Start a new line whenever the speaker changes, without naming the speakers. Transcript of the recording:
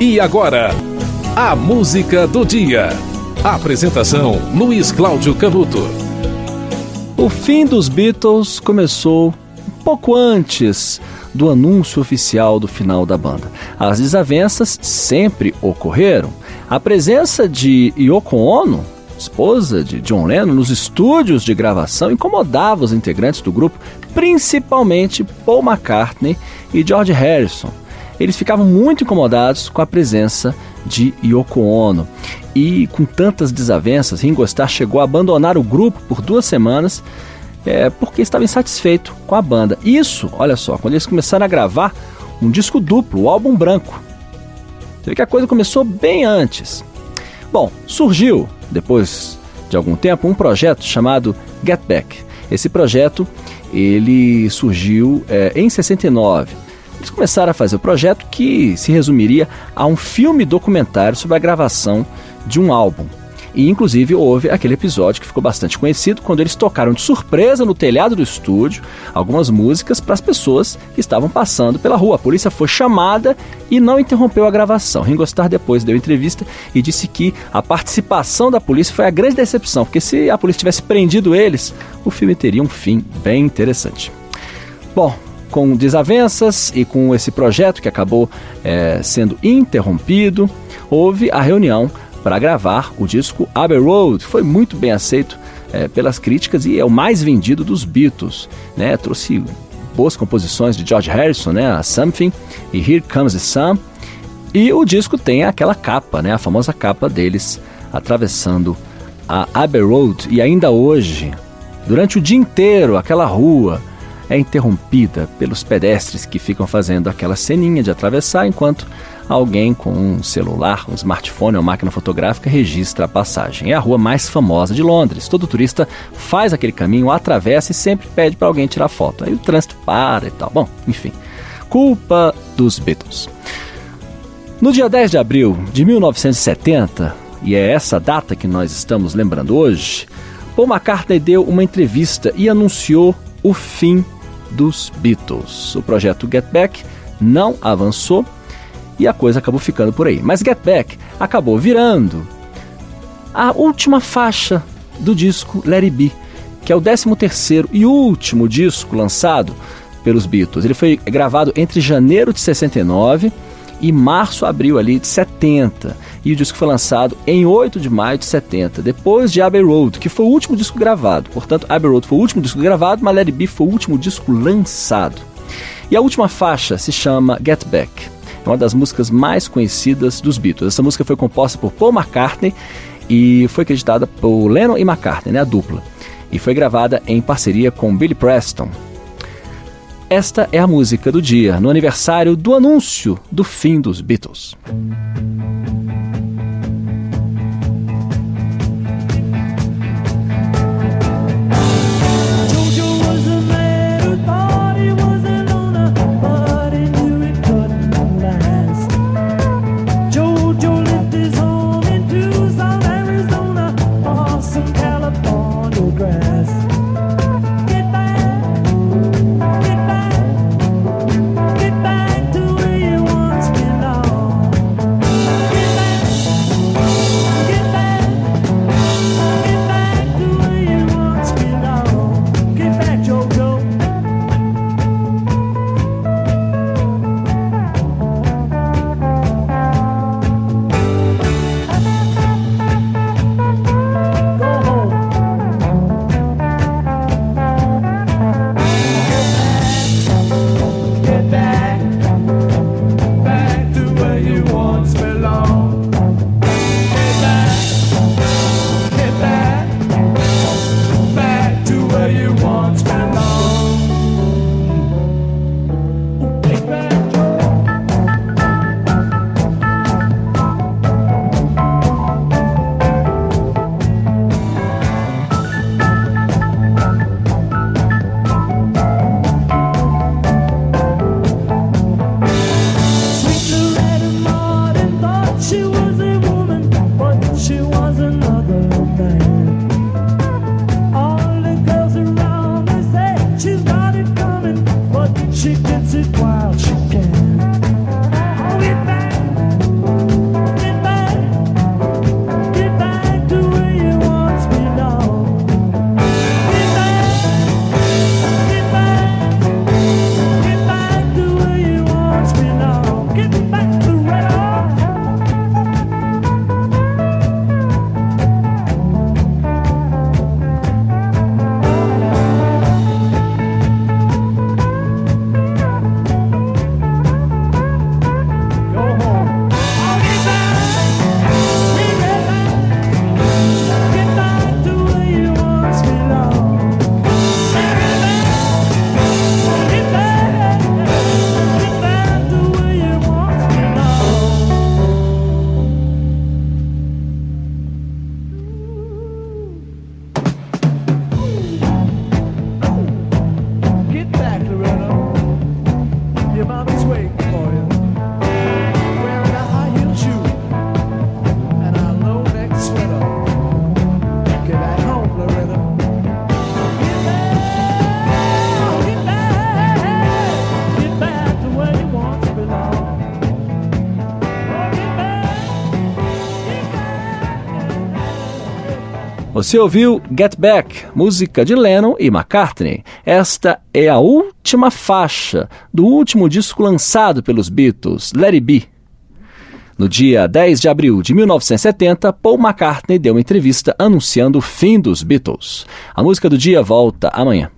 E agora, a música do dia. Apresentação: Luiz Cláudio Canuto.
O fim dos Beatles começou um pouco antes do anúncio oficial do final da banda. As desavenças sempre ocorreram. A presença de Yoko Ono, esposa de John Lennon, nos estúdios de gravação incomodava os integrantes do grupo, principalmente Paul McCartney e George Harrison eles ficavam muito incomodados com a presença de Yoko Ono. E com tantas desavenças, Ringo Starr chegou a abandonar o grupo por duas semanas é, porque estava insatisfeito com a banda. Isso, olha só, quando eles começaram a gravar um disco duplo, o álbum branco. Você vê que a coisa começou bem antes. Bom, surgiu, depois de algum tempo, um projeto chamado Get Back. Esse projeto ele surgiu é, em 69 eles começaram a fazer o projeto que se resumiria a um filme documentário sobre a gravação de um álbum. E inclusive houve aquele episódio que ficou bastante conhecido quando eles tocaram de surpresa no telhado do estúdio algumas músicas para as pessoas que estavam passando pela rua. A polícia foi chamada e não interrompeu a gravação. Ringo Starr depois deu entrevista e disse que a participação da polícia foi a grande decepção, porque se a polícia tivesse prendido eles, o filme teria um fim bem interessante. Bom, com desavenças e com esse projeto que acabou é, sendo interrompido, houve a reunião para gravar o disco Abbey Road. Foi muito bem aceito é, pelas críticas e é o mais vendido dos Beatles. Né? Trouxe boas composições de George Harrison, né? a Something e Here Comes the Sun. E o disco tem aquela capa, né? a famosa capa deles atravessando a Abbey Road. E ainda hoje, durante o dia inteiro, aquela rua é interrompida pelos pedestres que ficam fazendo aquela ceninha de atravessar enquanto alguém com um celular, um smartphone ou máquina fotográfica registra a passagem. É a rua mais famosa de Londres. Todo turista faz aquele caminho, atravessa e sempre pede para alguém tirar foto. Aí o trânsito para e tal. Bom, enfim. Culpa dos Beatles. No dia 10 de abril de 1970, e é essa data que nós estamos lembrando hoje, Paul McCartney deu uma entrevista e anunciou o fim dos Beatles. O projeto Get Back não avançou e a coisa acabou ficando por aí. Mas Get Back acabou virando a última faixa do disco Let It Be, que é o 13º e último disco lançado pelos Beatles. Ele foi gravado entre janeiro de 69 e março, abril ali de 70. E o disco foi lançado em 8 de maio de 70, depois de Abbey Road, que foi o último disco gravado. Portanto, Abbey Road foi o último disco gravado, mas Let It Be foi o último disco lançado. E a última faixa se chama Get Back. É uma das músicas mais conhecidas dos Beatles. Essa música foi composta por Paul McCartney e foi acreditada por Lennon e McCartney, né, a dupla. E foi gravada em parceria com Billy Preston, esta é a música do dia, no aniversário do anúncio do fim dos Beatles. Você ouviu Get Back, música de Lennon e McCartney. Esta é a última faixa do último disco lançado pelos Beatles, Let It Be. No dia 10 de abril de 1970, Paul McCartney deu uma entrevista anunciando o fim dos Beatles. A música do dia volta amanhã.